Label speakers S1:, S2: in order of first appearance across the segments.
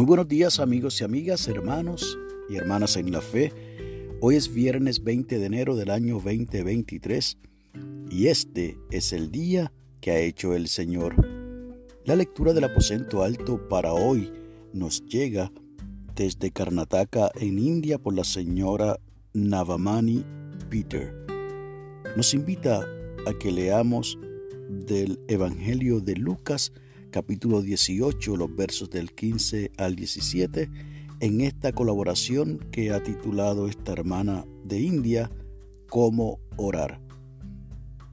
S1: Muy buenos días amigos y amigas, hermanos y hermanas en la fe. Hoy es viernes 20 de enero del año 2023 y este es el día que ha hecho el Señor. La lectura del aposento alto para hoy nos llega desde Karnataka en India por la señora Navamani Peter. Nos invita a que leamos del Evangelio de Lucas capítulo 18, los versos del 15 al 17, en esta colaboración que ha titulado esta hermana de India, Cómo orar.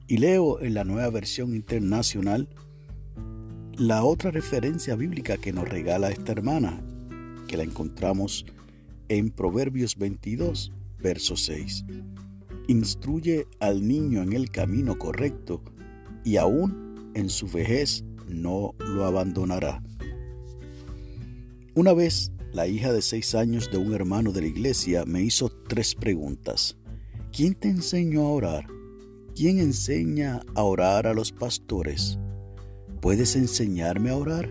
S1: Y leo en la nueva versión internacional la otra referencia bíblica que nos regala esta hermana, que la encontramos en Proverbios 22, verso 6. Instruye al niño en el camino correcto y aún en su vejez no lo abandonará. Una vez, la hija de seis años de un hermano de la iglesia me hizo tres preguntas. ¿Quién te enseñó a orar? ¿Quién enseña a orar a los pastores? ¿Puedes enseñarme a orar?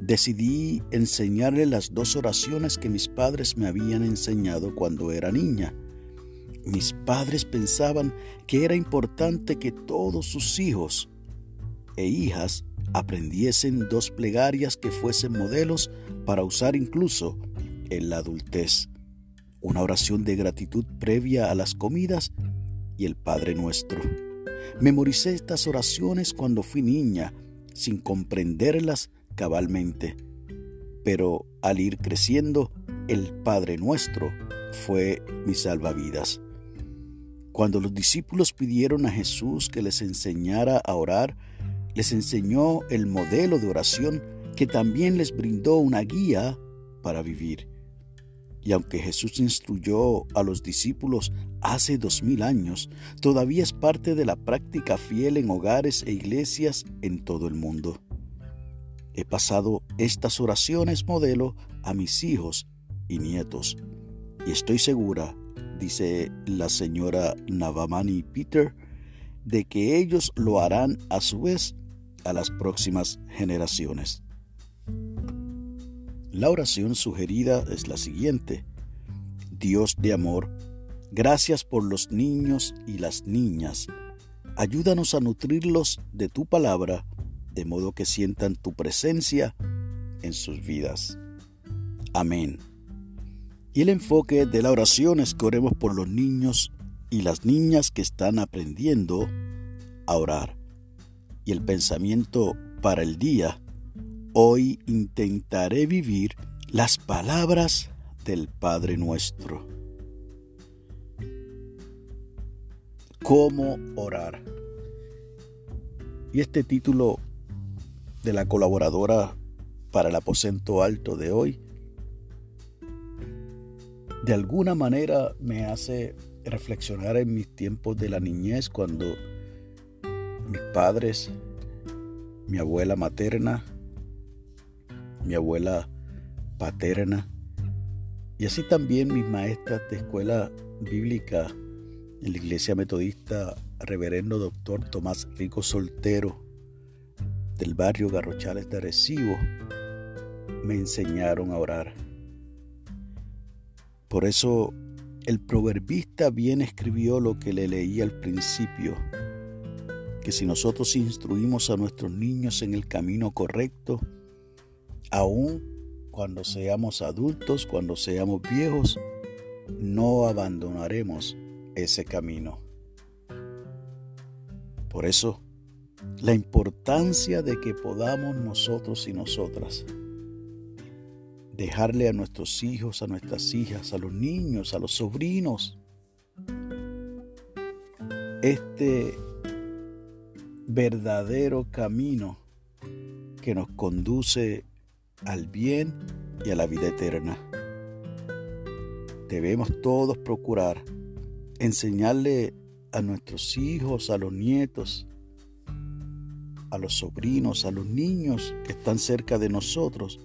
S1: Decidí enseñarle las dos oraciones que mis padres me habían enseñado cuando era niña. Mis padres pensaban que era importante que todos sus hijos e hijas aprendiesen dos plegarias que fuesen modelos para usar incluso en la adultez. Una oración de gratitud previa a las comidas y el Padre Nuestro. Memoricé estas oraciones cuando fui niña, sin comprenderlas cabalmente. Pero al ir creciendo, el Padre Nuestro fue mi salvavidas. Cuando los discípulos pidieron a Jesús que les enseñara a orar, les enseñó el modelo de oración que también les brindó una guía para vivir. Y aunque Jesús instruyó a los discípulos hace dos mil años, todavía es parte de la práctica fiel en hogares e iglesias en todo el mundo. He pasado estas oraciones modelo a mis hijos y nietos, y estoy segura, dice la señora Navamani Peter, de que ellos lo harán a su vez a las próximas generaciones. La oración sugerida es la siguiente. Dios de amor, gracias por los niños y las niñas. Ayúdanos a nutrirlos de tu palabra, de modo que sientan tu presencia en sus vidas. Amén. Y el enfoque de la oración es que oremos por los niños y las niñas que están aprendiendo a orar y el pensamiento para el día, hoy intentaré vivir las palabras del Padre nuestro. ¿Cómo orar? Y este título de la colaboradora para el aposento alto de hoy, de alguna manera me hace reflexionar en mis tiempos de la niñez cuando mis padres, mi abuela materna, mi abuela paterna y así también mis maestras de escuela bíblica en la iglesia metodista, reverendo doctor Tomás Rico Soltero del barrio Garrochales de Arecibo, me enseñaron a orar. Por eso el proverbista bien escribió lo que le leí al principio que si nosotros instruimos a nuestros niños en el camino correcto, aun cuando seamos adultos, cuando seamos viejos, no abandonaremos ese camino. Por eso, la importancia de que podamos nosotros y nosotras dejarle a nuestros hijos, a nuestras hijas, a los niños, a los sobrinos, este verdadero camino que nos conduce al bien y a la vida eterna. Debemos todos procurar enseñarle a nuestros hijos, a los nietos, a los sobrinos, a los niños que están cerca de nosotros,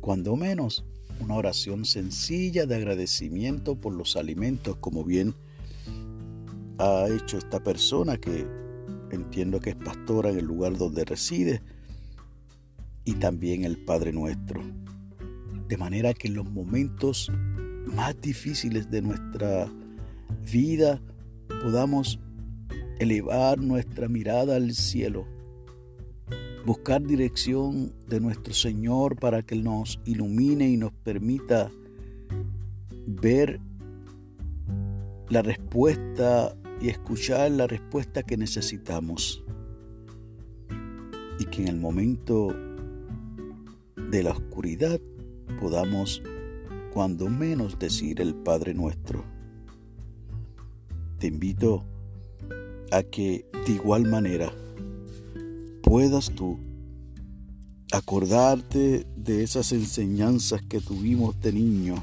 S1: cuando menos una oración sencilla de agradecimiento por los alimentos, como bien ha hecho esta persona que entiendo que es pastora en el lugar donde reside, y también el Padre nuestro. De manera que en los momentos más difíciles de nuestra vida podamos elevar nuestra mirada al cielo, buscar dirección de nuestro Señor para que nos ilumine y nos permita ver la respuesta y escuchar la respuesta que necesitamos. Y que en el momento de la oscuridad podamos cuando menos decir el Padre nuestro. Te invito a que de igual manera puedas tú acordarte de esas enseñanzas que tuvimos de niño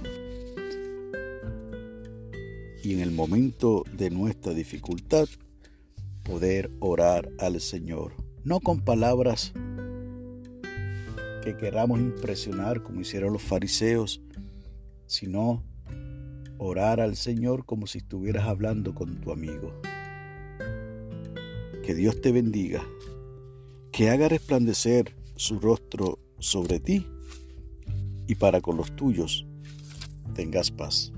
S1: y en el momento de nuestra dificultad poder orar al Señor, no con palabras que queramos impresionar como hicieron los fariseos, sino orar al Señor como si estuvieras hablando con tu amigo. Que Dios te bendiga, que haga resplandecer su rostro sobre ti y para con los tuyos tengas paz.